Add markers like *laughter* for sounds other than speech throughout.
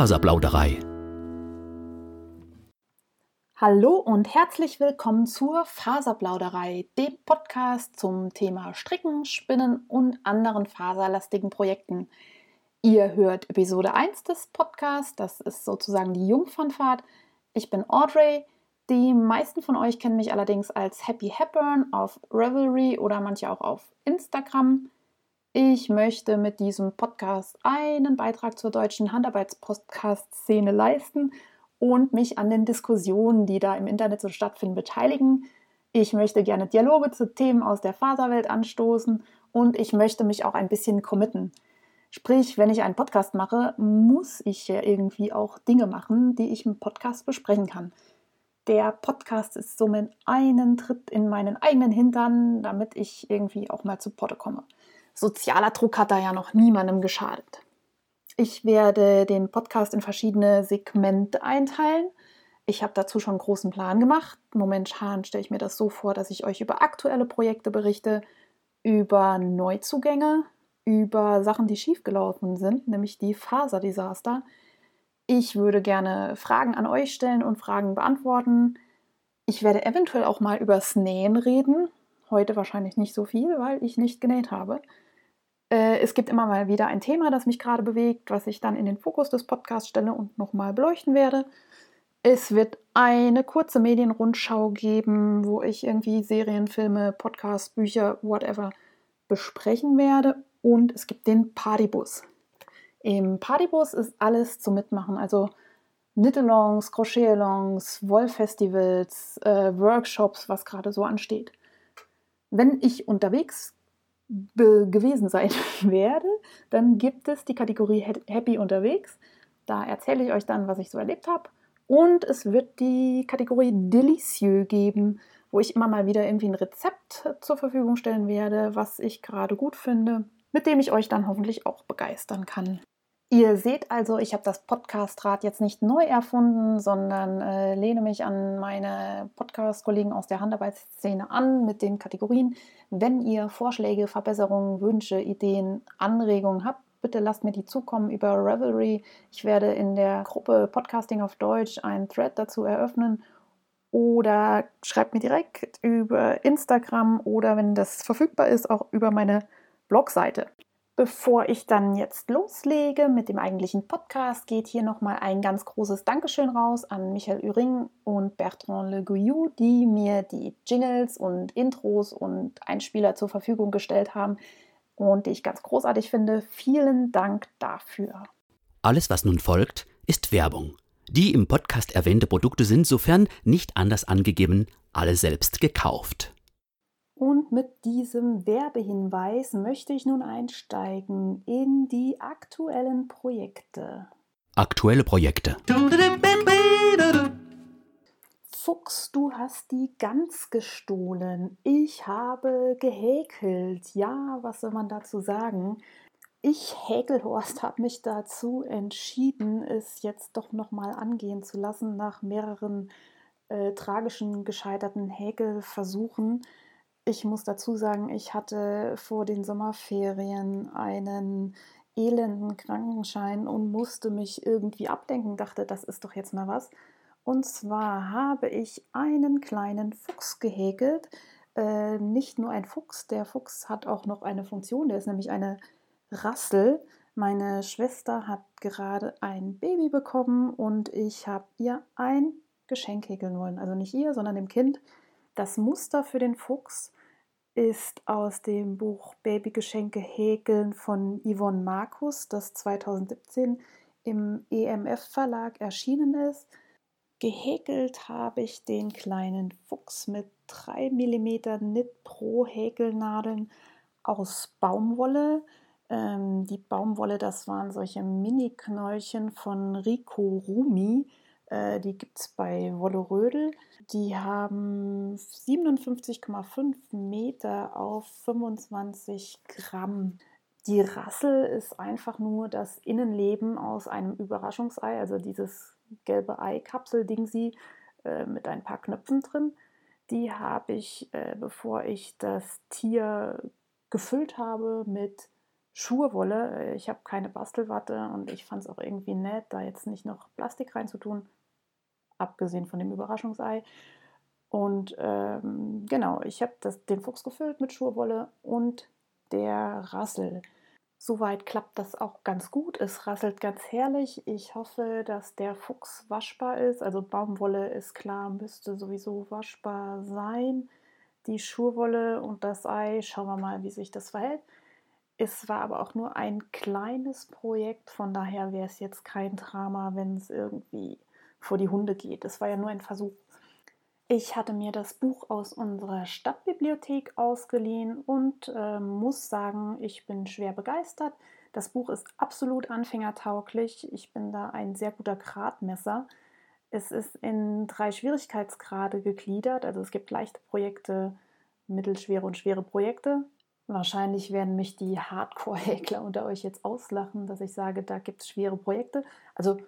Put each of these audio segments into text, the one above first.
Faserplauderei. Hallo und herzlich willkommen zur Faserplauderei, dem Podcast zum Thema Stricken, Spinnen und anderen faserlastigen Projekten. Ihr hört Episode 1 des Podcasts, das ist sozusagen die Jungfernfahrt. Ich bin Audrey. Die meisten von euch kennen mich allerdings als Happy Hepburn auf Revelry oder manche auch auf Instagram. Ich möchte mit diesem Podcast einen Beitrag zur deutschen Handarbeitspodcast-Szene leisten und mich an den Diskussionen, die da im Internet so stattfinden, beteiligen. Ich möchte gerne Dialoge zu Themen aus der Faserwelt anstoßen und ich möchte mich auch ein bisschen committen. Sprich, wenn ich einen Podcast mache, muss ich ja irgendwie auch Dinge machen, die ich im Podcast besprechen kann. Der Podcast ist somit einen Tritt in meinen eigenen Hintern, damit ich irgendwie auch mal zu Potte komme. Sozialer Druck hat da ja noch niemandem geschadet. Ich werde den Podcast in verschiedene Segmente einteilen. Ich habe dazu schon einen großen Plan gemacht. Momentan stelle ich mir das so vor, dass ich euch über aktuelle Projekte berichte, über Neuzugänge, über Sachen, die schiefgelaufen sind, nämlich die Faserdesaster. Ich würde gerne Fragen an euch stellen und Fragen beantworten. Ich werde eventuell auch mal über Nähen reden. Heute wahrscheinlich nicht so viel, weil ich nicht genäht habe. Äh, es gibt immer mal wieder ein Thema, das mich gerade bewegt, was ich dann in den Fokus des Podcasts stelle und nochmal beleuchten werde. Es wird eine kurze Medienrundschau geben, wo ich irgendwie Serien, Filme, Podcasts, Bücher, whatever besprechen werde. Und es gibt den Partybus. Im Partybus ist alles zum Mitmachen, also Knit-Alongs, Crochet-Alongs, Wollfestivals, äh, Workshops, was gerade so ansteht. Wenn ich unterwegs gewesen sein *laughs* werde, dann gibt es die Kategorie Happy unterwegs. Da erzähle ich euch dann, was ich so erlebt habe. Und es wird die Kategorie Delicieux geben, wo ich immer mal wieder irgendwie ein Rezept zur Verfügung stellen werde, was ich gerade gut finde, mit dem ich euch dann hoffentlich auch begeistern kann. Ihr seht also, ich habe das Podcast-Rad jetzt nicht neu erfunden, sondern äh, lehne mich an meine Podcast-Kollegen aus der Handarbeitsszene an mit den Kategorien. Wenn ihr Vorschläge, Verbesserungen, Wünsche, Ideen, Anregungen habt, bitte lasst mir die zukommen über Revelry. Ich werde in der Gruppe Podcasting auf Deutsch einen Thread dazu eröffnen oder schreibt mir direkt über Instagram oder wenn das verfügbar ist, auch über meine Blogseite. Bevor ich dann jetzt loslege mit dem eigentlichen Podcast, geht hier nochmal ein ganz großes Dankeschön raus an Michael Üring und Bertrand Le Gouillou, die mir die Jingles und Intros und Einspieler zur Verfügung gestellt haben und die ich ganz großartig finde. Vielen Dank dafür. Alles, was nun folgt, ist Werbung. Die im Podcast erwähnte Produkte sind, sofern nicht anders angegeben, alle selbst gekauft. Und mit diesem Werbehinweis möchte ich nun einsteigen in die aktuellen Projekte. Aktuelle Projekte. Fuchs, du hast die Gans gestohlen. Ich habe gehäkelt. Ja, was soll man dazu sagen? Ich, Häkelhorst, habe mich dazu entschieden, es jetzt doch nochmal angehen zu lassen nach mehreren äh, tragischen gescheiterten Häkelversuchen. Ich muss dazu sagen, ich hatte vor den Sommerferien einen elenden Krankenschein und musste mich irgendwie abdenken, dachte, das ist doch jetzt mal was. Und zwar habe ich einen kleinen Fuchs gehäkelt. Äh, nicht nur ein Fuchs, der Fuchs hat auch noch eine Funktion, der ist nämlich eine Rassel. Meine Schwester hat gerade ein Baby bekommen und ich habe ihr ein Geschenk häkeln wollen. Also nicht ihr, sondern dem Kind. Das Muster für den Fuchs ist aus dem Buch Babygeschenke häkeln von Yvonne Markus, das 2017 im EMF Verlag erschienen ist. Gehäkelt habe ich den kleinen Fuchs mit 3 mm Knit Pro Häkelnadeln aus Baumwolle. Ähm, die Baumwolle, das waren solche Mini-Knäulchen von Rico Rumi. Äh, die gibt es bei Wolle Rödel. Die haben 57,5 Meter auf 25 Gramm. Die Rassel ist einfach nur das Innenleben aus einem Überraschungsei, also dieses gelbe Ei-Kapsel-Ding äh, mit ein paar Knöpfen drin. Die habe ich, äh, bevor ich das Tier gefüllt habe, mit Schurwolle. Ich habe keine Bastelwatte und ich fand es auch irgendwie nett, da jetzt nicht noch Plastik reinzutun, abgesehen von dem Überraschungsei. Und ähm, genau, ich habe den Fuchs gefüllt mit Schurwolle und der Rassel. Soweit klappt das auch ganz gut. Es rasselt ganz herrlich. Ich hoffe, dass der Fuchs waschbar ist. Also Baumwolle ist klar, müsste sowieso waschbar sein. Die Schurwolle und das Ei, schauen wir mal, wie sich das verhält. Es war aber auch nur ein kleines Projekt, von daher wäre es jetzt kein Drama, wenn es irgendwie vor die Hunde geht. Es war ja nur ein Versuch. Ich hatte mir das Buch aus unserer Stadtbibliothek ausgeliehen und äh, muss sagen, ich bin schwer begeistert. Das Buch ist absolut anfängertauglich. Ich bin da ein sehr guter Gradmesser. Es ist in drei Schwierigkeitsgrade gegliedert. Also es gibt leichte Projekte, mittelschwere und schwere Projekte. Wahrscheinlich werden mich die Hardcore-Häkler unter euch jetzt auslachen, dass ich sage, da gibt es schwere Projekte. Also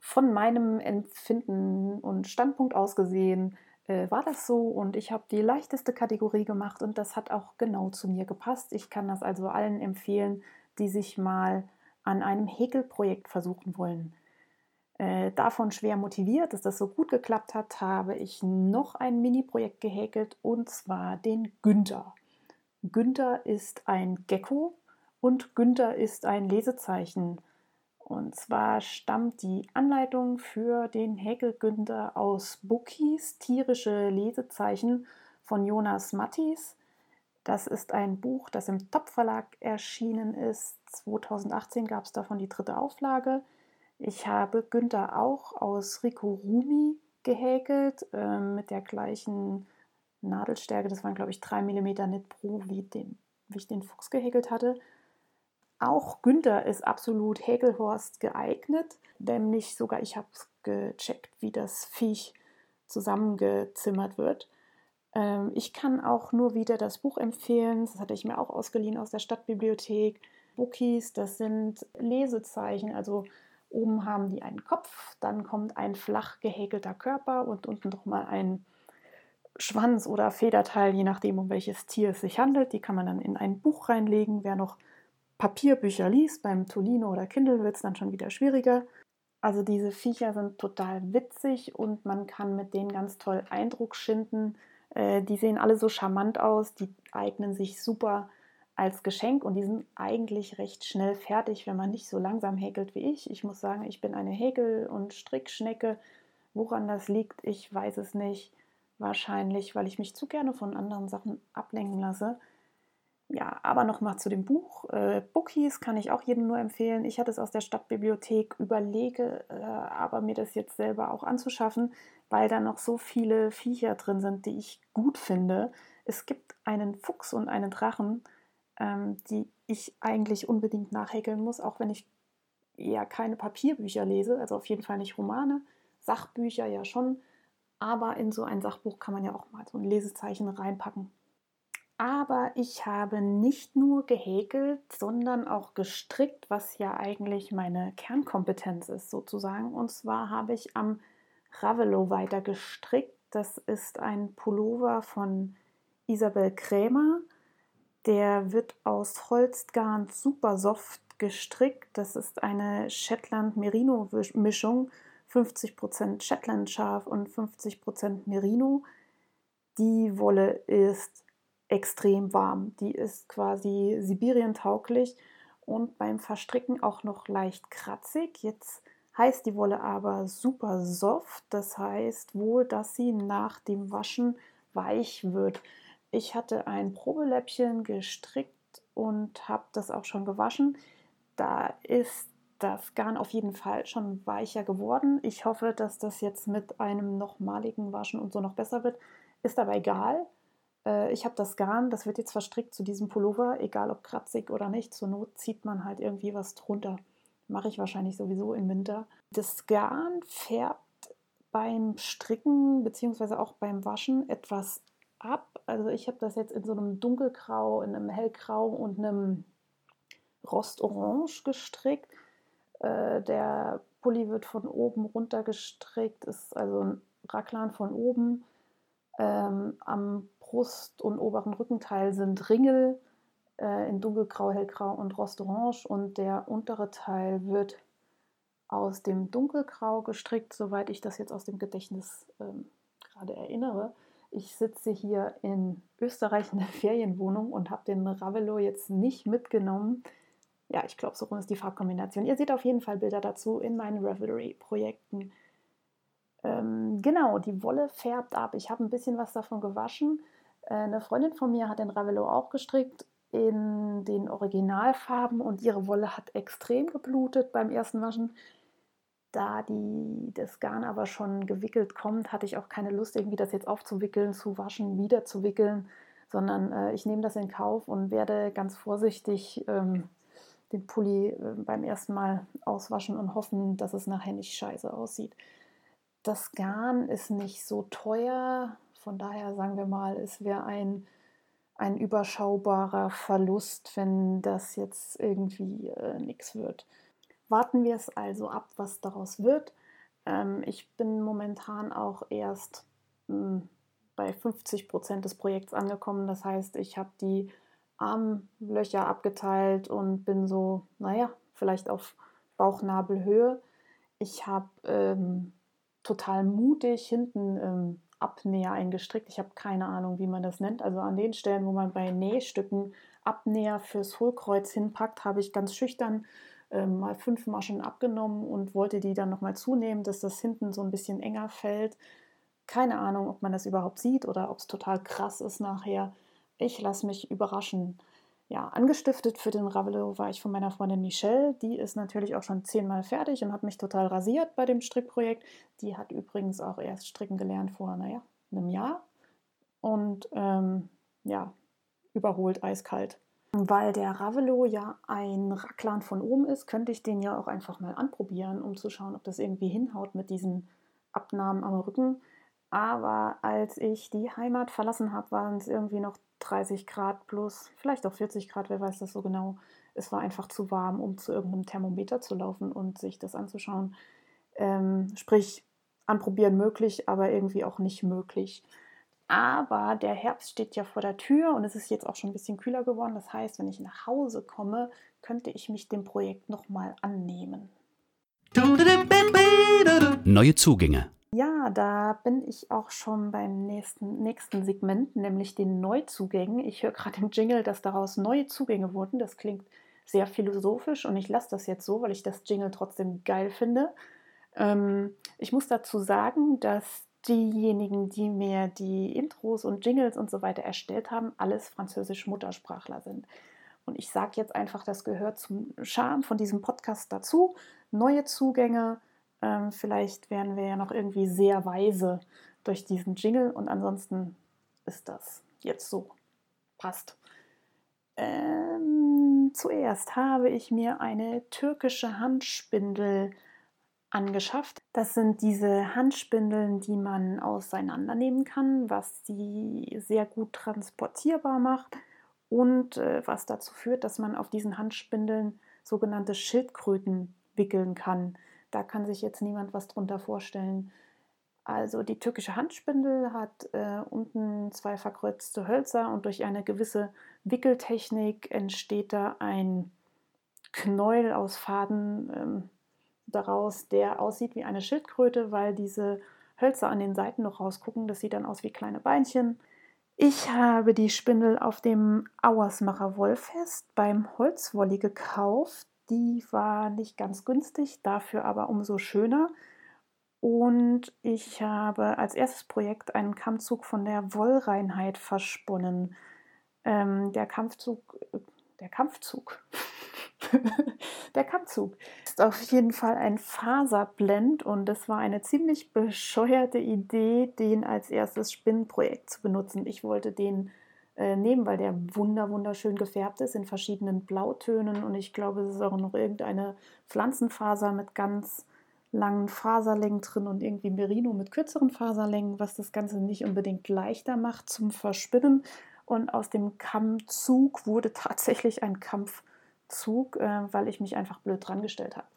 von meinem Empfinden und Standpunkt aus gesehen äh, war das so und ich habe die leichteste Kategorie gemacht und das hat auch genau zu mir gepasst. Ich kann das also allen empfehlen, die sich mal an einem Häkelprojekt versuchen wollen. Äh, davon schwer motiviert, dass das so gut geklappt hat, habe ich noch ein Mini-Projekt gehäkelt und zwar den Günther. Günther ist ein Gecko und Günther ist ein Lesezeichen. Und zwar stammt die Anleitung für den Häkel Günther aus Bookies, tierische Lesezeichen von Jonas Mattis. Das ist ein Buch, das im Top Verlag erschienen ist. 2018 gab es davon die dritte Auflage. Ich habe Günther auch aus Rico Rumi gehäkelt, äh, mit der gleichen Nadelstärke, das waren glaube ich 3 mm Knit Pro, wie, den, wie ich den Fuchs gehäkelt hatte. Auch Günther ist absolut Häkelhorst geeignet, nämlich sogar ich habe gecheckt, wie das Viech zusammengezimmert wird. Ähm, ich kann auch nur wieder das Buch empfehlen, das hatte ich mir auch ausgeliehen aus der Stadtbibliothek. Bookies, das sind Lesezeichen, also oben haben die einen Kopf, dann kommt ein flach gehäkelter Körper und unten nochmal ein Schwanz oder Federteil, je nachdem, um welches Tier es sich handelt. Die kann man dann in ein Buch reinlegen. Wer noch Papierbücher liest, beim Tolino oder Kindle wird es dann schon wieder schwieriger. Also diese Viecher sind total witzig und man kann mit denen ganz toll Eindruck schinden. Äh, die sehen alle so charmant aus, die eignen sich super als Geschenk und die sind eigentlich recht schnell fertig, wenn man nicht so langsam häkelt wie ich. Ich muss sagen, ich bin eine Häkel- und Strickschnecke. Woran das liegt, ich weiß es nicht. Wahrscheinlich, weil ich mich zu gerne von anderen Sachen ablenken lasse. Ja, aber nochmal zu dem Buch. Äh, Bookies kann ich auch jedem nur empfehlen. Ich hatte es aus der Stadtbibliothek, überlege äh, aber mir das jetzt selber auch anzuschaffen, weil da noch so viele Viecher drin sind, die ich gut finde. Es gibt einen Fuchs und einen Drachen, ähm, die ich eigentlich unbedingt nachhäkeln muss, auch wenn ich eher keine Papierbücher lese, also auf jeden Fall nicht Romane. Sachbücher ja schon, aber in so ein Sachbuch kann man ja auch mal so ein Lesezeichen reinpacken. Aber ich habe nicht nur gehäkelt, sondern auch gestrickt, was ja eigentlich meine Kernkompetenz ist sozusagen. Und zwar habe ich am Ravello weiter gestrickt. Das ist ein Pullover von Isabel Krämer. Der wird aus Holzgarn super soft gestrickt. Das ist eine Shetland Merino Mischung 50% Shetland Schaf und 50% Merino. Die Wolle ist extrem warm. Die ist quasi Sibirien tauglich und beim Verstricken auch noch leicht kratzig. Jetzt heißt die Wolle aber super soft. Das heißt wohl, dass sie nach dem Waschen weich wird. Ich hatte ein Probeläppchen gestrickt und habe das auch schon gewaschen. Da ist das Garn auf jeden Fall schon weicher geworden. Ich hoffe, dass das jetzt mit einem nochmaligen Waschen und so noch besser wird. Ist aber egal. Äh, ich habe das Garn, das wird jetzt verstrickt zu diesem Pullover, egal ob kratzig oder nicht. Zur Not zieht man halt irgendwie was drunter. Mache ich wahrscheinlich sowieso im Winter. Das Garn färbt beim Stricken bzw. auch beim Waschen etwas ab. Also ich habe das jetzt in so einem dunkelgrau, in einem hellgrau und einem rostorange gestrickt. Äh, der Pulli wird von oben runter gestrickt, ist also ein Raglan von oben. Ähm, am Brust- und oberen Rückenteil sind Ringel. äh, in dunkelgrau, hellgrau und rostorange und der untere Teil wird aus dem dunkelgrau gestrickt, soweit ich das jetzt aus dem Gedächtnis ähm, gerade erinnere. Ich sitze hier in Österreich in der Ferienwohnung und habe den Ravello jetzt nicht mitgenommen. Ja, ich glaube, so rum ist die Farbkombination. Ihr seht auf jeden Fall Bilder dazu in meinen Ravelry-Projekten. Ähm, genau, die Wolle färbt ab. Ich habe ein bisschen was davon gewaschen. Eine Freundin von mir hat den Ravello auch gestrickt in den Originalfarben und ihre Wolle hat extrem geblutet beim ersten Waschen. Da die, das Garn aber schon gewickelt kommt, hatte ich auch keine Lust, irgendwie das jetzt aufzuwickeln, zu waschen, wieder zu wickeln, sondern äh, ich nehme das in Kauf und werde ganz vorsichtig ähm, den Pulli äh, beim ersten Mal auswaschen und hoffen, dass es nachher nicht scheiße aussieht. Das Garn ist nicht so teuer, von daher sagen wir mal, es wäre ein, ein überschaubarer Verlust, wenn das jetzt irgendwie äh, nichts wird. Warten wir es also ab, was daraus wird. Ähm, ich bin momentan auch erst mh, hm, bei 50 Prozent des Projekts angekommen. Das heißt, ich habe die Armlöcher abgeteilt und bin so, naja, vielleicht auf Bauchnabelhöhe. Ich habe ähm, total mutig hinten ähm, Abnäher eingestrickt. Ich habe keine Ahnung, wie man das nennt. Also an den Stellen, wo man bei Nähstücken Abnäher fürs Hohlkreuz hinpackt, habe ich ganz schüchtern ähm, mal fünf Maschen abgenommen und wollte die dann nochmal zunehmen, dass das hinten so ein bisschen enger fällt. Keine Ahnung, ob man das überhaupt sieht oder ob es total krass ist nachher. Ich lasse mich überraschen. Ja, angestiftet für den Ravello war ich von meiner Freundin Michelle. Die ist natürlich auch schon zehnmal fertig und hat mich total rasiert bei dem Strickprojekt. Die hat übrigens auch erst stricken gelernt vor, naja, einem Jahr. Und ähm, ja, überholt eiskalt. Weil der Ravello ja ein Racklan von oben ist, könnte ich den ja auch einfach mal anprobieren, um zu schauen, ob das irgendwie hinhaut mit diesen Abnahmen am Rücken. Aber als ich die Heimat verlassen habe, waren es irgendwie noch 30 Grad plus, vielleicht auch 40 Grad, wer weiß das so genau. Es war einfach zu warm, um zu irgendeinem Thermometer zu laufen und sich das anzuschauen. Ähm, sprich, anprobieren möglich, aber irgendwie auch nicht möglich. Aber der Herbst steht ja vor der Tür und es ist jetzt auch schon ein bisschen kühler geworden. Das heißt, wenn ich nach Hause komme, könnte ich mich dem Projekt nochmal annehmen. Neue Zugänge. Ja, da bin ich auch schon beim nächsten, nächsten Segment, nämlich den Neuzugängen. Ich höre gerade im Jingle, dass daraus neue Zugänge wurden. Das klingt sehr philosophisch und ich lasse das jetzt so, weil ich das Jingle trotzdem geil finde. Ähm, ich muss dazu sagen, dass diejenigen, die mir die Intros und Jingles und so weiter erstellt haben, alles französisch Muttersprachler sind. Und ich sage jetzt einfach, das gehört zum Charme von diesem Podcast dazu. Neue Zugänge. Ähm, vielleicht werden wir ja noch irgendwie sehr weise durch diesen Jingle und ansonsten ist das jetzt so. Passt. Ähm, zuerst habe ich mir eine türkische Handspindel angeschafft. Das sind diese Handspindeln, die man auseinandernehmen kann, was sie sehr gut transportierbar macht und äh, was dazu führt, dass man auf diesen Handspindeln sogenannte Schildkröten wickeln kann. Da kann sich jetzt niemand was drunter vorstellen. Also die türkische Handspindel hat äh, unten zwei verkreuzte Hölzer und durch eine gewisse Wickeltechnik entsteht da ein Knäuel aus Faden, ähm, daraus, der aussieht wie eine Schildkröte, weil diese Hölzer an den Seiten noch rausgucken. Das sieht dann aus wie kleine Beinchen. Ich habe die Spindel auf dem Auersmacher Wollfest beim Holzwolli gekauft. Die war nicht ganz günstig, dafür aber umso schöner. Und ich habe als erstes Projekt einen Kammzug von der Wollreinheit versponnen. Ähm, der Kampfzug, der Kampfzug, *laughs* der Kammzug ist auf jeden Fall ein Faserblend und es war eine ziemlich bescheuerte Idee, den als erstes Spinnenprojekt zu benutzen. Ich wollte den äh, nehmen, weil der wunder wunderschön gefärbt ist in verschiedenen Blautönen und ich glaube, es ist auch noch irgendeine Pflanzenfaser mit ganz langen Faserlängen drin und irgendwie Merino mit kürzeren Faserlängen, was das Ganze nicht unbedingt leichter macht zum Verspinnen. Und aus dem Kammzug wurde *laughs* tatsächlich ein Kampf Zug, äh, weil ich mich einfach blöd dran gestellt habe.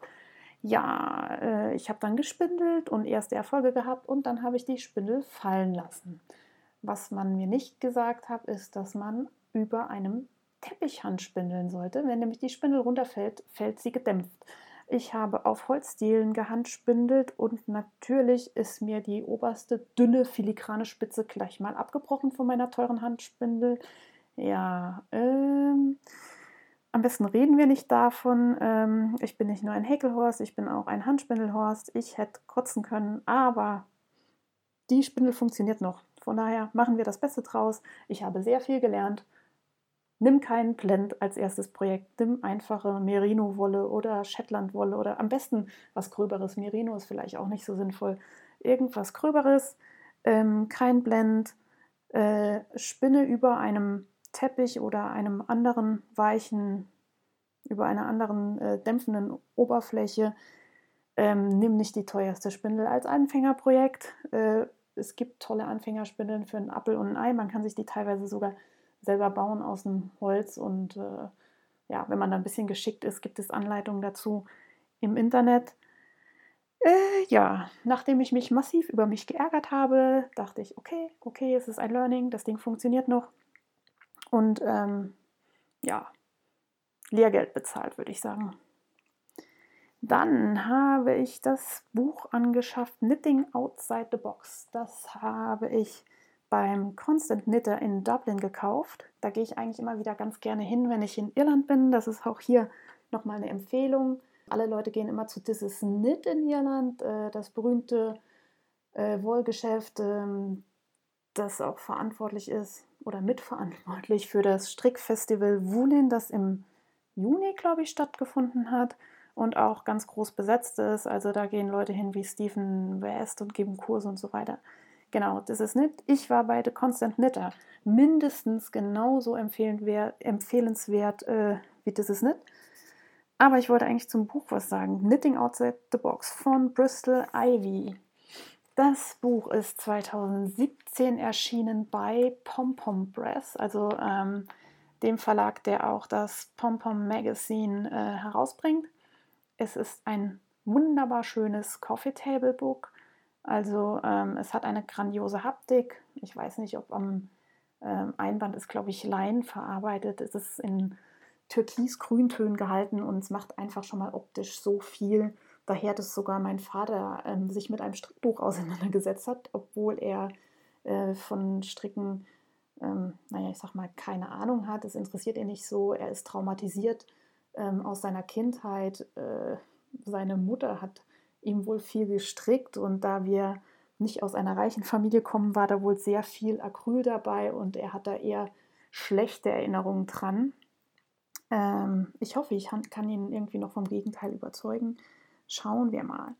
Ja, äh, ich habe dann gespindelt und erste Erfolge gehabt und dann habe ich die Spindel fallen lassen. Was man mir nicht gesagt hat, ist, dass man über einem Teppich handspindeln sollte. Wenn nämlich die Spindel runterfällt, fällt sie gedämpft. Ich habe auf Holzdielen gehandspindelt und natürlich ist mir die oberste dünne filigrane Spitze gleich mal abgebrochen von meiner teuren Handspindel. Ja, ähm, am besten reden wir nicht davon. Ähm, ich bin nicht nur ein Häkelhorst, ich bin auch ein Handspindelhorst. Ich hätte kotzen können, aber die Spindel funktioniert noch. Von daher machen wir das Beste draus. Ich habe sehr viel gelernt Nimm keinen Blend als erstes Projekt. Nimm einfache Merino-Wolle oder Shetland-Wolle oder am besten was Gröberes. Merino ist vielleicht auch nicht so sinnvoll. Irgendwas Gröberes, ähm, kein Blend. Äh, spinne über einem Teppich oder einem anderen weichen, über einer anderen äh, dämpfenden Oberfläche. Ähm, nimm nicht die teuerste Spindel als Anfängerprojekt. Äh, es gibt tolle Anfängerspindeln für einen Appel und ein Ei. Man kann sich die teilweise sogar selber bauen aus dem Holz. Und äh, ja, wenn man da ein bisschen geschickt ist, gibt es Anleitungen dazu im Internet. Äh, ja, nachdem ich mich massiv über mich geärgert habe, dachte ich, okay, okay, es ist ein Learning, das Ding funktioniert noch. Und ähm, ja, Lehrgeld bezahlt, würde ich sagen. Dann habe ich das Buch angeschafft, Knitting Outside the Box. Das habe ich beim Constant Knitter in Dublin gekauft. Da gehe ich eigentlich immer wieder ganz gerne hin, wenn ich in Irland bin. Das ist auch hier nochmal eine Empfehlung. Alle Leute gehen immer zu This is Knit in Irland, äh, das berühmte äh, Wollgeschäft, ähm, das auch verantwortlich ist oder mitverantwortlich für das Strickfestival Wulin, das im Juni, glaube ich, stattgefunden hat und auch ganz groß besetzt ist. Also da gehen Leute hin wie Stephen West und geben Kurse und so weiter. Genau, das ist nicht. Ich war bei The Constant Knitter. Mindestens genauso empfehlenswert äh, wie das ist nicht. Aber ich wollte eigentlich zum Buch was sagen. Knitting Outside the Box von Bristol Ivy. Das Buch ist 2017 erschienen bei Pom Pom Press, also ähm, dem Verlag, der auch das Pom Pom Magazine äh, herausbringt. Es ist ein wunderbar schönes Coffee Table Book also ähm, es hat eine grandiose Haptik. Ich weiß nicht, ob am ähm, Einband ist, glaube ich, Lein verarbeitet. Es ist in türkis-grüntönen gehalten und es macht einfach schon mal optisch so viel. Daher, dass sogar mein Vater ähm, sich mit einem Strickbuch auseinandergesetzt hat, obwohl er äh, von Stricken, ähm, naja, ich sag mal, keine Ahnung hat. Es interessiert ihn nicht so. Er ist traumatisiert ähm, aus seiner Kindheit. Äh, seine Mutter hat ihm wohl viel gestrickt und da wir nicht aus einer reichen Familie kommen, war da wohl sehr viel Acryl dabei und er hat da eher schlechte Erinnerungen dran. Ähm, ich hoffe, ich kann ihn irgendwie noch vom Gegenteil überzeugen. Schauen wir mal.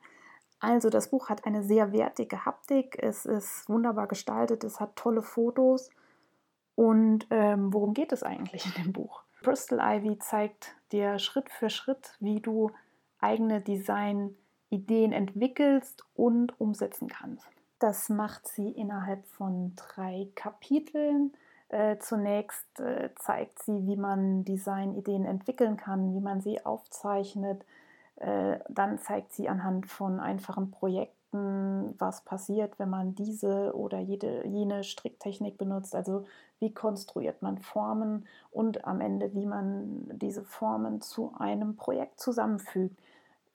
Also das Buch hat eine sehr wertige Haptik, es ist wunderbar gestaltet, es hat tolle Fotos. Und ähm, worum geht es eigentlich in dem Buch? Bristol Ivy zeigt dir Schritt für Schritt, wie du eigene Design Ideen entwickelst und umsetzen kannst. Das macht sie innerhalb von drei Kapiteln. Äh, zunächst äh, zeigt sie, wie man Designideen entwickeln kann, wie man sie aufzeichnet. Äh, dann zeigt sie anhand von einfachen Projekten, was passiert, wenn man diese oder jede, jene Stricktechnik benutzt. Also wie konstruiert man Formen und am Ende, wie man diese Formen zu einem Projekt zusammenfügt.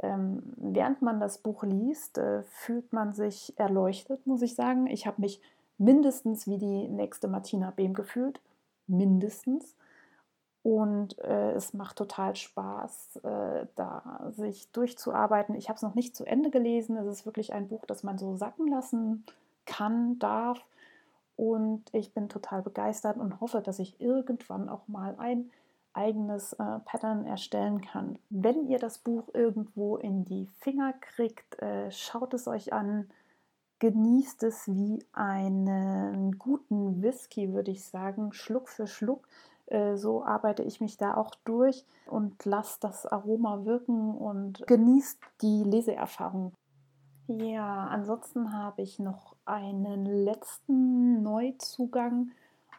Ähm, während man das Buch liest, äh, fühlt man sich erleuchtet, muss ich sagen. Ich habe mich mindestens wie die nächste Martina Behm gefühlt. Mindestens. Und äh, es macht total Spaß, äh, da sich durchzuarbeiten. Ich habe es noch nicht zu Ende gelesen. Es ist wirklich ein Buch, das man so sacken lassen kann, darf. Und ich bin total begeistert und hoffe, dass ich irgendwann auch mal ein eigenes äh, Pattern erstellen kann. Wenn ihr das Buch irgendwo in die Finger kriegt, äh, schaut es euch an, genießt es wie einen guten Whisky, würde ich sagen, Schluck für Schluck. Äh, so arbeite ich mich da auch durch und lasst das Aroma wirken und genießt die Leseerfahrung. Ja, ansonsten habe ich noch einen letzten Neuzugang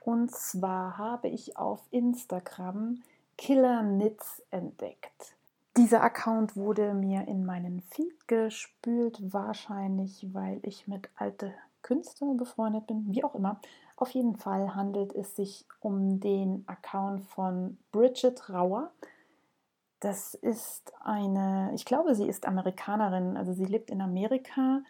und zwar habe ich auf Instagram Killer Knits entdeckt. Dieser Account wurde mir in meinen Feed gespült, wahrscheinlich weil ich mit alte Künstler befreundet bin, wie auch immer. Auf jeden Fall handelt es sich um den Account von Bridget Rauer. Das ist eine, ich glaube, sie ist Amerikanerin, also sie lebt in Amerika.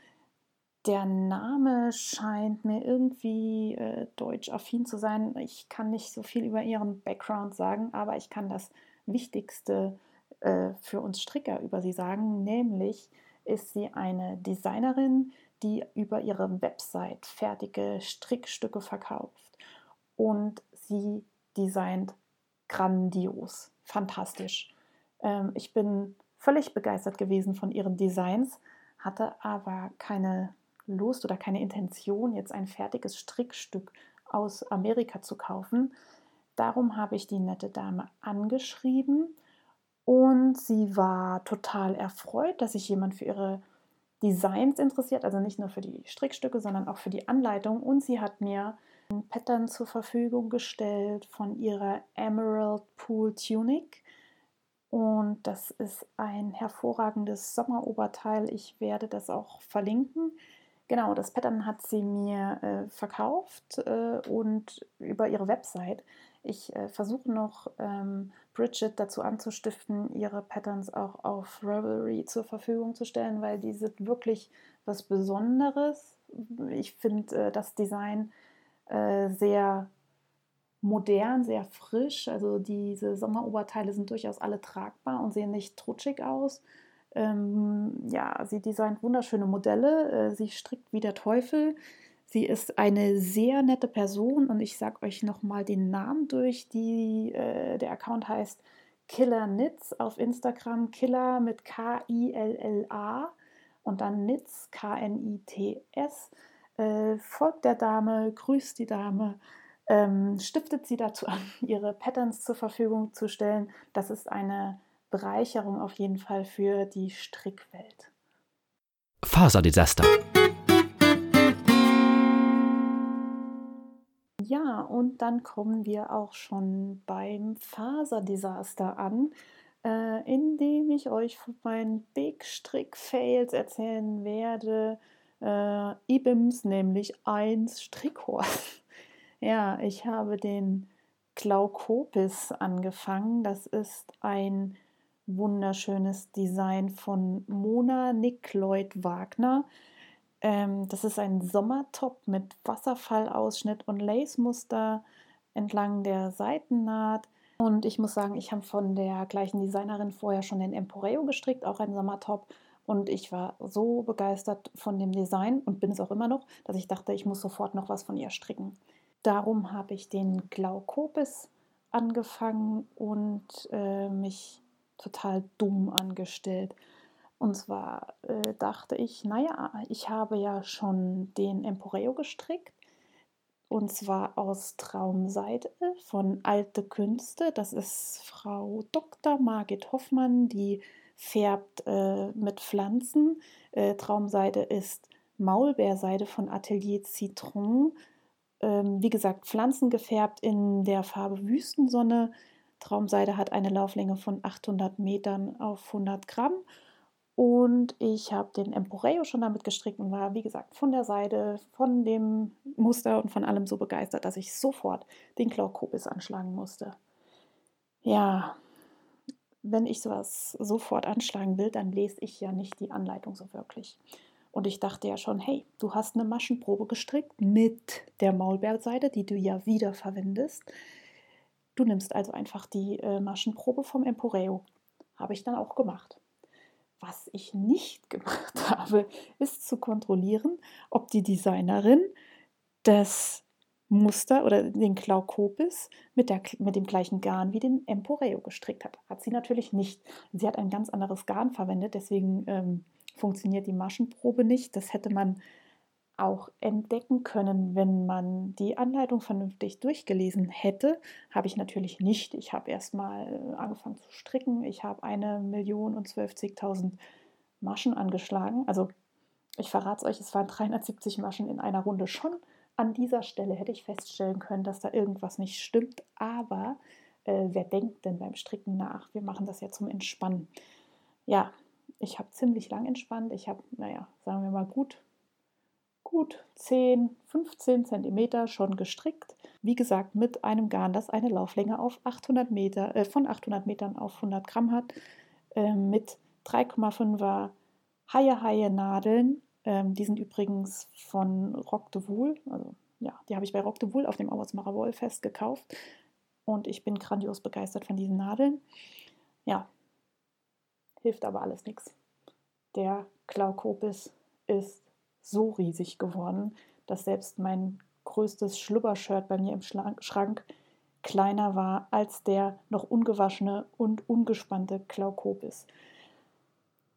Der Name scheint mir irgendwie äh, deutsch-affin zu sein. Ich kann nicht so viel über ihren Background sagen, aber ich kann das Wichtigste äh, für uns Stricker über sie sagen, nämlich ist sie eine Designerin, die über ihre Website fertige Strickstücke verkauft. Und sie designt grandios, fantastisch. Ähm, ich bin völlig begeistert gewesen von ihren Designs, hatte aber keine Lust oder keine Intention, jetzt ein fertiges Strickstück aus Amerika zu kaufen. Darum habe ich die nette Dame angeschrieben und sie war total erfreut, dass sich jemand für ihre Designs interessiert, also nicht nur für die Strickstücke, sondern auch für die Anleitung. Und sie hat mir ein Pattern zur Verfügung gestellt von ihrer Emerald Pool Tunic. Und das ist ein hervorragendes Sommeroberteil. Ich werde das auch verlinken. Genau, das Pattern hat sie mir äh, verkauft äh, und über ihre Website. Ich äh, versuche noch ähm, Bridget dazu anzustiften, ihre Patterns auch auf Ravelry zur Verfügung zu stellen, weil die sind wirklich was Besonderes. Ich finde äh, das Design äh, sehr modern, sehr frisch. Also diese Sommeroberteile sind durchaus alle tragbar und sehen nicht trutschig aus. Ähm, ja, sie designt wunderschöne Modelle. Äh, sie strickt wie der Teufel. Sie ist eine sehr nette Person und ich sage euch nochmal den Namen durch. Die, äh, der Account heißt Killer Knits auf Instagram. Killer mit K-I-L-L-A und dann Knits, K-N-I-T-S. Äh, folgt der Dame, grüßt die Dame, ähm, stiftet sie dazu an, *laughs* ihre Patterns zur Verfügung zu stellen. Das ist eine Bereicherung auf jeden Fall für die Strickwelt. Faserdesaster. Ja, und dann kommen wir auch schon beim Faserdesaster an, äh, indem ich euch von meinen Big Strick-Fails erzählen werde. Äh, IBIMS, nämlich 1 Strickhorst. *laughs* ja, ich habe den Glaukopis angefangen. Das ist ein wunderschönes Design von Mona Nick Lloyd Wagner. Ähm, das ist ein Sommertop mit Wasserfallausschnitt und Lace-Muster entlang der Seitennaht. Und ich muss sagen, ich habe von der gleichen Designerin vorher schon den Emporeo gestrickt, auch ein Sommertop. Und ich war so begeistert von dem Design und bin es auch immer noch, dass ich dachte, ich muss sofort noch was von ihr stricken. Darum habe ich den Glaukopis angefangen und äh, mich total dumm angestellt. Und zwar äh, dachte ich, naja, ich habe ja schon den Emporeo gestrickt. Und zwar aus Traumseide von Alte Künste. Das ist Frau Dr. Margit Hoffmann, die färbt äh, mit Pflanzen. Äh, Traumseide ist Maulbeerseide von Atelier Citron. Ähm, wie gesagt, Pflanzen gefärbt in der Farbe Wüstensonne. Traumseide hat eine Lauflänge von 800 Metern auf 100 Gramm und ich habe den Emporeo schon damit gestrickt und war, wie gesagt, von der Seite, von dem Muster und von allem so begeistert, dass ich sofort den Glaukopis anschlagen musste. Ja, wenn ich sowas sofort anschlagen will, dann lese ich ja nicht die Anleitung so wirklich. Und ich dachte ja schon, hey, du hast eine Maschenprobe gestrickt mit der Maulbeerseide, die du ja wieder verwendest. Du nimmst also einfach die äh, Maschenprobe vom Emporeo. Habe ich dann auch gemacht. Was ich nicht gemacht *laughs* habe, ist zu kontrollieren, ob die Designerin das Muster oder den Glaukopis mit, mit dem gleichen Garn wie den Emporeo gestrickt hat. Hat sie natürlich nicht. Sie hat ein ganz anderes Garn verwendet, deswegen ähm, funktioniert die Maschenprobe nicht. Das hätte man auch entdecken können, wenn man die Anleitung vernünftig durchgelesen hätte. Habe ich natürlich nicht. Ich habe erst mal äh, angefangen zu stricken. Ich habe eine Million und zwölfzigtausend Maschen angeschlagen. Also ich verrate es euch, es waren 370 Maschen in einer Runde. Schon an dieser Stelle hätte ich feststellen können, dass da irgendwas nicht stimmt. Aber äh, wer denkt denn beim Stricken nach? Wir machen das ja zum Entspannen. Ja, ich habe ziemlich lang entspannt. Ich habe, naja, sagen wir mal gut gut 10, 15 cm schon gestrickt. Wie gesagt, mit einem Garn, das eine Lauflänge auf 800 Meter, äh, von 800 Metern auf 100 Gramm hat, äh, mit 3,5er Haie-Haie-Nadeln. Ähm, die sind übrigens von Rock de Wool. Also, ja, die habe ich bei Rock de Wool auf dem Auersmacher Wollfest gekauft. Und ich bin grandios begeistert von diesen Nadeln. Ja, hilft aber alles nichts. Der Klaukopis ist so riesig geworden, dass selbst mein größtes Schlubbershirt bei mir im Schrank kleiner war als der noch ungewaschene und ungespannte Klaukopis.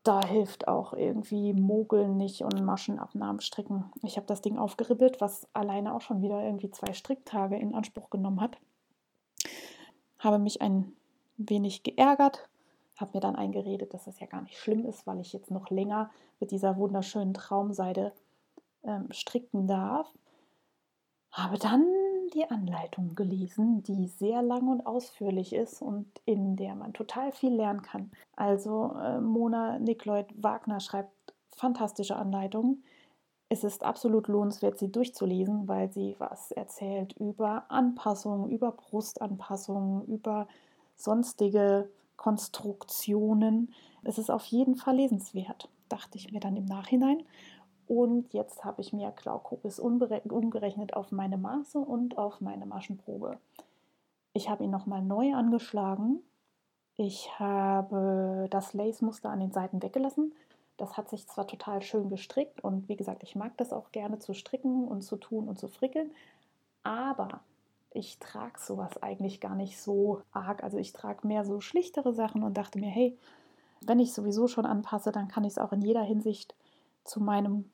Da hilft auch irgendwie Mogeln nicht und Maschenabnahmen stricken. Ich habe das Ding aufgeribbelt, was alleine auch schon wieder irgendwie zwei Stricktage in Anspruch genommen hat. Habe mich ein wenig geärgert, habe mir dann eingeredet, dass das ja gar nicht schlimm ist, weil ich jetzt noch länger mit dieser wunderschönen Traumseide ähm, stricken darf. Habe dann die Anleitung gelesen, die sehr lang und ausführlich ist und in der man total viel lernen kann. Also äh, Mona Nikloid Wagner schreibt fantastische Anleitungen. Es ist absolut lohnenswert, sie durchzulesen, weil sie was erzählt über Anpassungen, über Brustanpassungen, über sonstige Konstruktionen. Es ist auf jeden Fall lesenswert, dachte ich mir dann im Nachhinein. Und jetzt habe ich mir Klaukopis umgerechnet auf meine Maße und auf meine Maschenprobe. Ich habe ihn nochmal neu angeschlagen. Ich habe das Lace-Muster an den Seiten weggelassen. Das hat sich zwar total schön gestrickt und wie gesagt, ich mag das auch gerne zu stricken und zu tun und zu frickeln, aber ich trage sowas eigentlich gar nicht so arg. Also ich trage mehr so schlichtere Sachen und dachte mir, hey, wenn ich sowieso schon anpasse, dann kann ich es auch in jeder Hinsicht zu meinem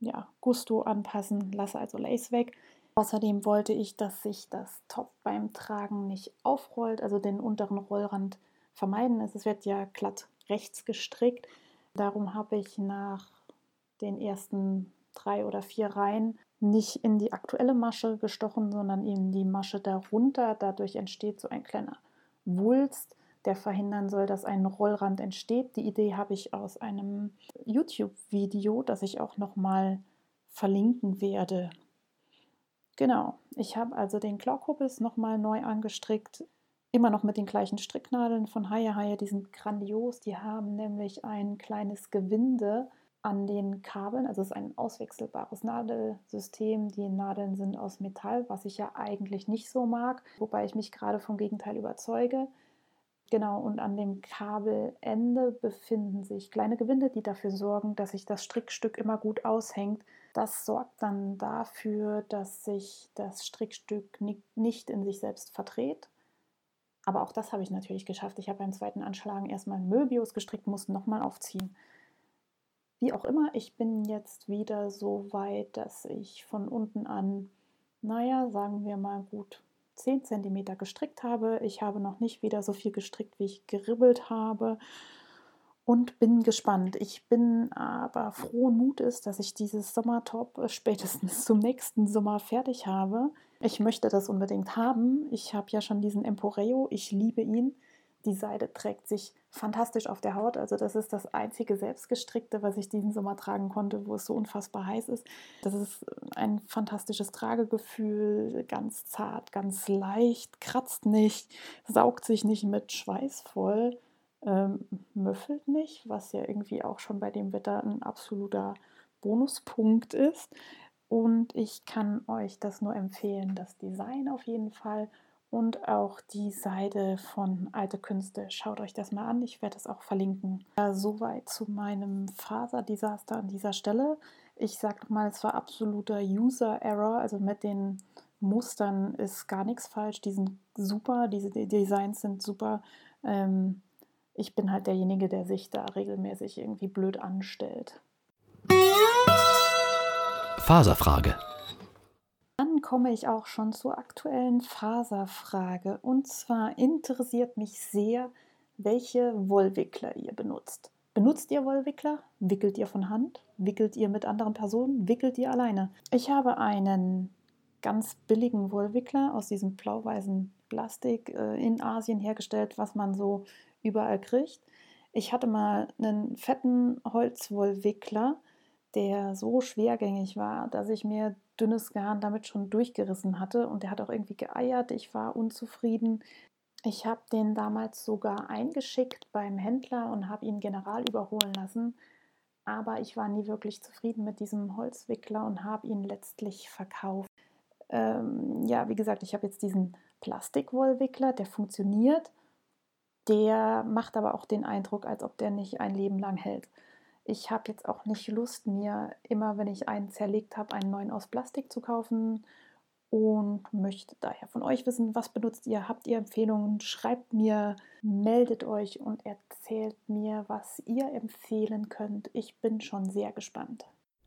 ja, Gusto anpassen, lasse also Lace weg. Außerdem wollte ich, dass sich das Top beim Tragen nicht aufrollt, also den unteren Rollrand vermeiden. Es wird ja glatt rechts gestrickt. Darum habe ich nach den ersten drei oder vier Reihen nicht in die aktuelle Masche gestochen, sondern in die Masche darunter. Dadurch entsteht so ein kleiner Wulst der verhindern soll, dass ein Rollrand entsteht. Die Idee habe ich aus einem YouTube-Video, das ich auch nochmal verlinken werde. Genau, ich habe also den Klaukuppis nochmal neu angestrickt, immer noch mit den gleichen Stricknadeln von Haie Haie, die sind grandios, die haben nämlich ein kleines Gewinde an den Kabeln, also es ist ein auswechselbares Nadelsystem. Die Nadeln sind aus Metall, was ich ja eigentlich nicht so mag, wobei ich mich gerade vom Gegenteil überzeuge. Genau, und an dem Kabelende befinden sich kleine Gewinde, die dafür sorgen, dass sich das Strickstück immer gut aushängt. Das sorgt dann dafür, dass sich das Strickstück nicht in sich selbst verdreht. Aber auch das habe ich natürlich geschafft. Ich habe beim zweiten Anschlagen erstmal Möbius gestrickt, musste nochmal aufziehen. Wie auch immer, ich bin jetzt wieder so weit, dass ich von unten an, naja, sagen wir mal gut 10 cm gestrickt habe. Ich habe noch nicht wieder so viel gestrickt, wie ich geribbelt habe und bin gespannt. Ich bin aber frohen Mutes, dass ich dieses Sommertop spätestens zum nächsten Sommer fertig habe. Ich möchte das unbedingt haben. Ich habe ja schon diesen Emporeo. Ich liebe ihn. Die Seide trägt sich fantastisch auf der Haut. Also das ist das einzige selbstgestrickte, was ich diesen Sommer tragen konnte, wo es so unfassbar heiß ist. Das ist ein fantastisches Tragegefühl, ganz zart, ganz leicht, kratzt nicht, saugt sich nicht mit Schweiß voll, ähm, müffelt nicht, was ja irgendwie auch schon bei dem Wetter ein absoluter Bonuspunkt ist. Und ich kann euch das nur empfehlen, das Design auf jeden Fall und auch die Seite von Alte Künste. Schaut euch das mal an, ich werde es auch verlinken. Ja, soweit zu meinem Faserdesaster an dieser Stelle. Ich sage mal, es war absoluter User-Error, also mit den Mustern ist gar nichts falsch, die sind super, diese Designs sind super. Ähm, ich bin halt derjenige, der sich da regelmäßig irgendwie blöd anstellt. Faserfrage komme ich auch schon zur aktuellen Faserfrage. Und zwar interessiert mich sehr, welche Wollwickler ihr benutzt. Benutzt ihr Wollwickler? Wickelt ihr von Hand? Wickelt ihr mit anderen Personen? Wickelt ihr alleine? Ich habe einen ganz billigen Wollwickler aus diesem blau-weißen Plastik äh, in Asien hergestellt, was man so überall kriegt. Ich hatte mal einen fetten Holzwollwickler, der so schwergängig war, dass ich mir dünnes Garn damit schon durchgerissen hatte und der hat auch irgendwie geeiert. Ich war unzufrieden. Ich habe den damals sogar eingeschickt beim Händler und habe ihn general überholen lassen. Aber ich war nie wirklich zufrieden mit diesem Holzwickler und habe ihn letztlich verkauft. Ähm, ja, wie gesagt, ich habe jetzt diesen Plastikwollwickler, der funktioniert. Der macht aber auch den Eindruck, als ob der nicht ein Leben lang hält. Ich habe jetzt auch nicht Lust, mir immer, wenn ich einen zerlegt habe, einen neuen aus Plastik zu kaufen und möchte daher von euch wissen, was benutzt ihr? Habt ihr Empfehlungen? Schreibt mir, meldet euch und erzählt mir, was ihr empfehlen könnt. Ich bin schon sehr gespannt.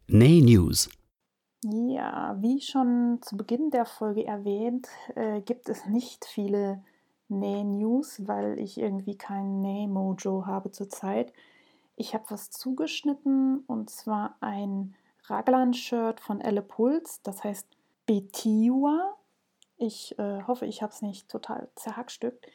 Nay News. Ja, wie schon zu Beginn der Folge erwähnt, äh, gibt es nicht viele Nay News, weil ich irgendwie kein Nay Mojo habe zurzeit. Ich habe was zugeschnitten und zwar ein Raglan-Shirt von Elle Puls, das heißt Betiua. Ich äh, hoffe, ich habe es nicht total zerhackstückt.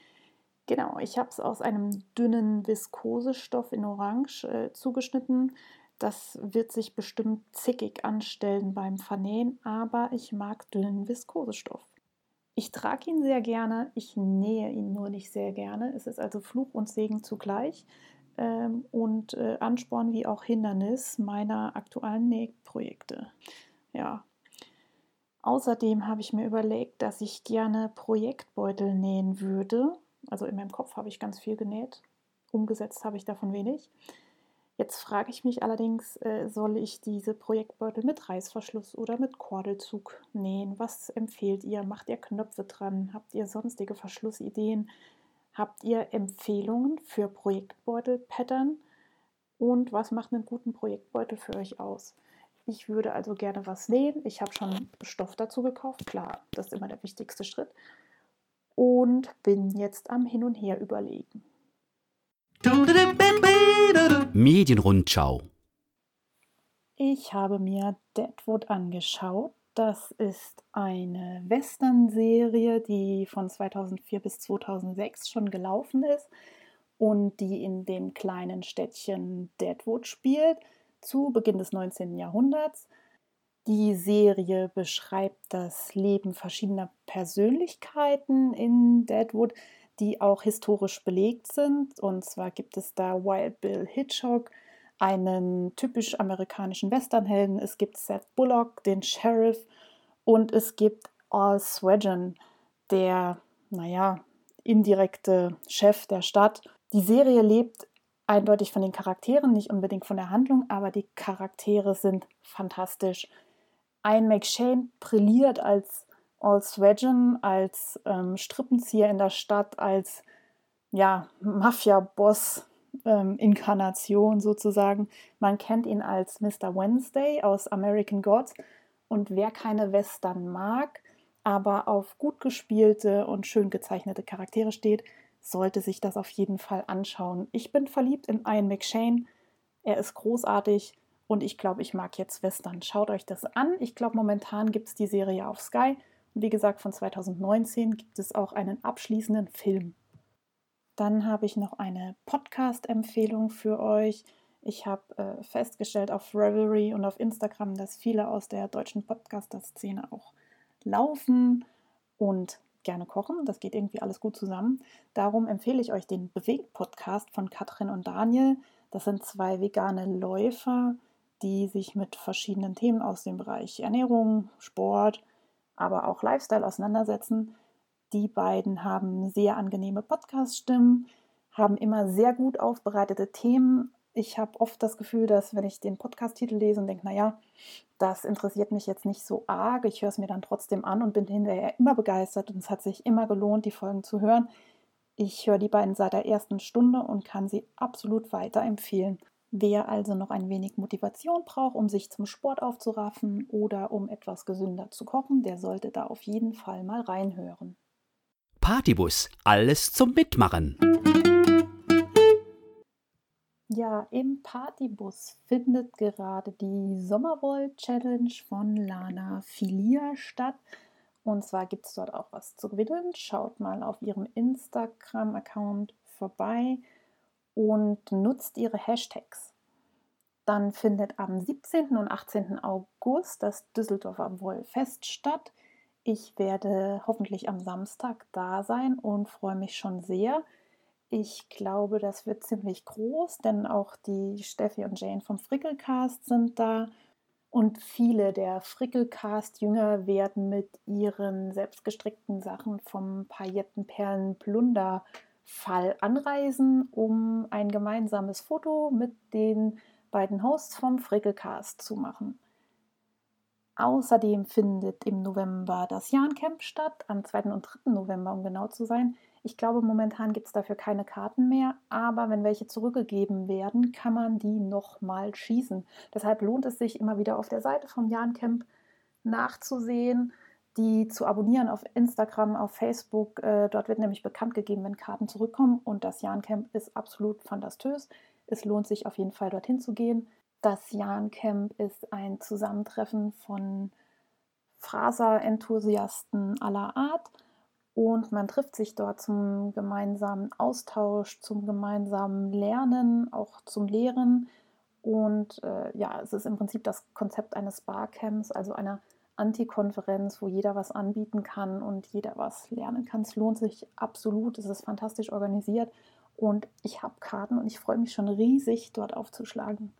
Genau, ich habe es aus einem dünnen Viskosestoff in Orange äh, zugeschnitten. Das wird sich bestimmt zickig anstellen beim Vernähen, aber ich mag dünnen Viskosestoff. Ich trage ihn sehr gerne, ich nähe ihn nur nicht sehr gerne. Es ist also Fluch und Segen zugleich und äh, Ansporn wie auch Hindernis meiner aktuellen Nähprojekte. Ja. Außerdem habe ich mir überlegt, dass ich gerne Projektbeutel nähen würde. Also in meinem Kopf habe ich ganz viel genäht. Umgesetzt habe ich davon wenig. Jetzt frage ich mich allerdings, äh, soll ich diese Projektbeutel mit Reißverschluss oder mit Kordelzug nähen? Was empfehlt ihr? Macht ihr Knöpfe dran? Habt ihr sonstige Verschlussideen? Habt ihr Empfehlungen für Projektbeutel-Pattern? Und was macht einen guten Projektbeutel für euch aus? Ich würde also gerne was nähen. Ich habe schon Stoff dazu gekauft. Klar, das ist immer der wichtigste Schritt. Und bin jetzt am Hin und Her überlegen. Medienrundschau. Ich habe mir Deadwood angeschaut. Das ist eine Western-Serie, die von 2004 bis 2006 schon gelaufen ist und die in dem kleinen Städtchen Deadwood spielt, zu Beginn des 19. Jahrhunderts. Die Serie beschreibt das Leben verschiedener Persönlichkeiten in Deadwood, die auch historisch belegt sind. Und zwar gibt es da Wild Bill Hitchcock, einen typisch amerikanischen Westernhelden. Es gibt Seth Bullock, den Sheriff, und es gibt Al Swegon, der, naja, indirekte Chef der Stadt. Die Serie lebt eindeutig von den Charakteren, nicht unbedingt von der Handlung, aber die Charaktere sind fantastisch. Ian McShane brilliert als Al Swegon, als ähm, Strippenzieher in der Stadt, als ja, Mafia-Boss, ähm, Inkarnation sozusagen. Man kennt ihn als Mr. Wednesday aus American Gods. Und wer keine Western mag, aber auf gut gespielte und schön gezeichnete Charaktere steht, sollte sich das auf jeden Fall anschauen. Ich bin verliebt in Ian McShane. Er ist großartig und ich glaube, ich mag jetzt Western. Schaut euch das an. Ich glaube, momentan gibt es die Serie auf Sky. Und wie gesagt, von 2019 gibt es auch einen abschließenden Film. Dann habe ich noch eine Podcast-Empfehlung für euch. Ich habe äh, festgestellt auf Revelry und auf Instagram, dass viele aus der deutschen Podcaster-Szene auch laufen und gerne kochen. Das geht irgendwie alles gut zusammen. Darum empfehle ich euch den Bewegt-Podcast von Katrin und Daniel. Das sind zwei vegane Läufer, die sich mit verschiedenen Themen aus dem Bereich Ernährung, Sport, aber auch Lifestyle auseinandersetzen. Die beiden haben sehr angenehme Podcast-Stimmen, haben immer sehr gut aufbereitete Themen. Ich habe oft das Gefühl, dass wenn ich den Podcast-Titel lese und denke, naja, das interessiert mich jetzt nicht so arg, ich höre es mir dann trotzdem an und bin hinterher immer begeistert und es hat sich immer gelohnt, die Folgen zu hören. Ich höre die beiden seit der ersten Stunde und kann sie absolut weiterempfehlen. Wer also noch ein wenig Motivation braucht, um sich zum Sport aufzuraffen oder um etwas gesünder zu kochen, der sollte da auf jeden Fall mal reinhören. Partybus, alles zum Mitmachen. Ja, im Partybus findet gerade die Sommerwoll Challenge von Lana Filia statt. Und zwar gibt es dort auch was zu gewinnen. Schaut mal auf ihrem Instagram-Account vorbei und nutzt ihre Hashtags. Dann findet am 17. und 18. August das Düsseldorfer Wollfest statt. Ich werde hoffentlich am Samstag da sein und freue mich schon sehr. Ich glaube, das wird ziemlich groß, denn auch die Steffi und Jane vom Frickelcast sind da. Und viele der Frickelcast-Jünger werden mit ihren selbstgestrickten Sachen vom Paillettenperlen-Plunder-Fall anreisen, um ein gemeinsames Foto mit den beiden Hosts vom Frickelcast zu machen. Außerdem findet im November das Jahrencamp statt, am 2. und 3. November, um genau zu sein. Ich glaube, momentan gibt es dafür keine Karten mehr, aber wenn welche zurückgegeben werden, kann man die nochmal schießen. Deshalb lohnt es sich immer wieder auf der Seite vom Jahrencamp nachzusehen, die zu abonnieren auf Instagram, auf Facebook. Äh, dort wird nämlich bekannt gegeben, wenn Karten zurückkommen und das Jahrencamp ist absolut fantastös. Es lohnt sich auf jeden Fall dorthin zu gehen. Das Jahrencamp ist ein Zusammentreffen von Fraser-Enthusiasten aller Art und man trifft sich dort zum gemeinsamen Austausch, zum gemeinsamen Lernen, auch zum Lehren. Und äh, ja, es ist im Prinzip das Konzept eines Barcamps, also einer Anti-Konferenz, wo jeder was anbieten kann und jeder was lernen kann. Es lohnt sich absolut, es ist fantastisch organisiert und ich habe Karten und ich freue mich schon riesig, dort aufzuschlagen.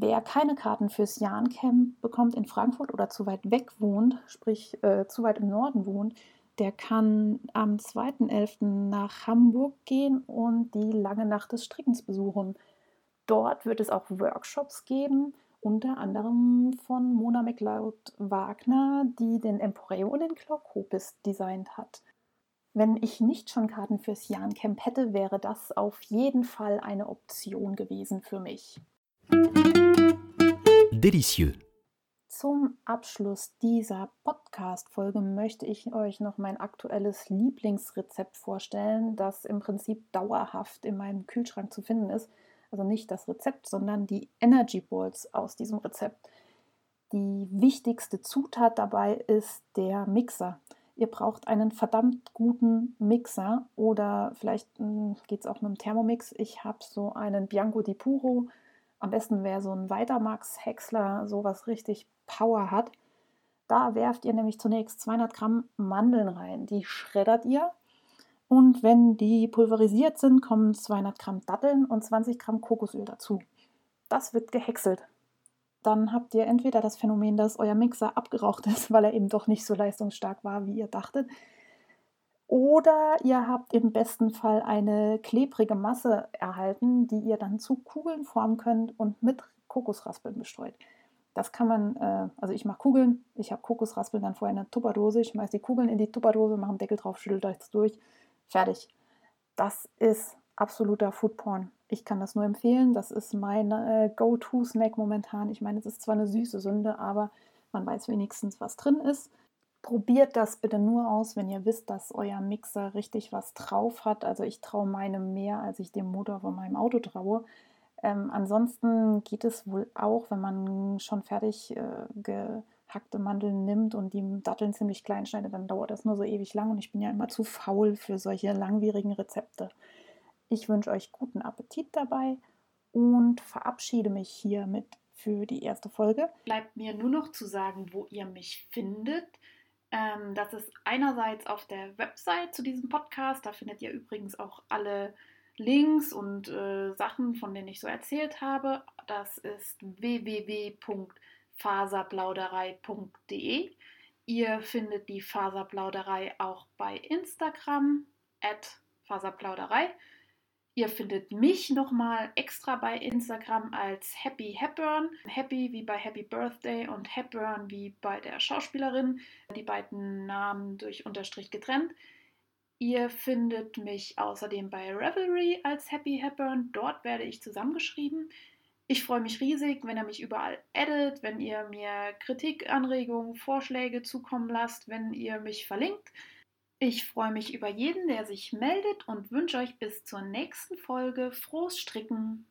Wer keine Karten fürs Jahrencamp bekommt in Frankfurt oder zu weit weg wohnt, sprich äh, zu weit im Norden wohnt, der kann am 2.11. nach Hamburg gehen und die lange Nacht des Strickens besuchen. Dort wird es auch Workshops geben, unter anderem von Mona McLeod Wagner, die den Emporeo und den Clockopis designt hat. Wenn ich nicht schon Karten fürs Jahrencamp hätte, wäre das auf jeden Fall eine Option gewesen für mich. Delicieux. Zum Abschluss dieser Podcast-Folge möchte ich euch noch mein aktuelles Lieblingsrezept vorstellen, das im Prinzip dauerhaft in meinem Kühlschrank zu finden ist. Also nicht das Rezept, sondern die Energy Balls aus diesem Rezept. Die wichtigste Zutat dabei ist der Mixer. Ihr braucht einen verdammt guten Mixer oder vielleicht hm, geht es auch mit einem Thermomix. Ich habe so einen Bianco di Puro am besten wäre so ein Weitermax Häcksler, sowas richtig Power hat. Da werft ihr nämlich zunächst 200 Gramm Mandeln rein. Die schreddert ihr. Und wenn die pulverisiert sind, kommen 200 Gramm Datteln und 20 Gramm Kokosöl dazu. Das wird gehäckselt. Dann habt ihr entweder das Phänomen, dass euer Mixer abgeraucht ist, *laughs* weil er eben doch nicht so leistungsstark war, wie ihr dachtet, oder ihr habt im besten Fall eine klebrige Masse erhalten, die ihr dann zu Kugeln formen könnt und mit Kokosraspeln bestreut. Das kann man, äh, also ich mache Kugeln, ich habe Kokosraspeln dann vorher in eine Tupperdose, ich schmeiße die Kugeln in die Tupperdose, mache einen Deckel drauf, schüttel das durch, fertig. Das ist absoluter Foodporn. Ich kann das nur empfehlen. Das ist mein äh, Go-To-Snack momentan. Ich meine, es ist zwar eine süße Sünde, aber man weiß wenigstens, was drin ist. Probiert das bitte nur aus, wenn ihr wisst, dass euer Mixer richtig was drauf hat. Also ich traue meinem mehr, als ich dem Motor von meinem Auto traue. Ähm, ansonsten geht es wohl auch, wenn man schon fertig äh, gehackte Mandeln nimmt und die Datteln ziemlich klein schneidet, dann dauert das nur so ewig lang und ich bin ja immer zu faul für solche langwierigen Rezepte. Ich wünsche euch guten Appetit dabei und verabschiede mich hiermit für die erste Folge. Bleibt mir nur noch zu sagen, wo ihr mich findet. Ähm, das ist einerseits auf der Website zu diesem Podcast. Da findet ihr übrigens auch alle Links und äh, Sachen, von denen ich so erzählt habe. Das ist www.faserplauderei.de. Ihr findet die Faserplauderei auch bei Instagram, at Faserplauderei. Ihr findet mich nochmal extra bei Instagram als Happy Hepburn. Happy wie bei Happy Birthday und Hepburn wie bei der Schauspielerin. Die beiden Namen durch Unterstrich getrennt. Ihr findet mich außerdem bei Revelry als Happy Hepburn. Dort werde ich zusammengeschrieben. Ich freue mich riesig, wenn ihr mich überall addet, wenn ihr mir Kritik, Anregungen, Vorschläge zukommen lasst, wenn ihr mich verlinkt. Ich freue mich über jeden, der sich meldet und wünsche euch bis zur nächsten Folge frohes Stricken.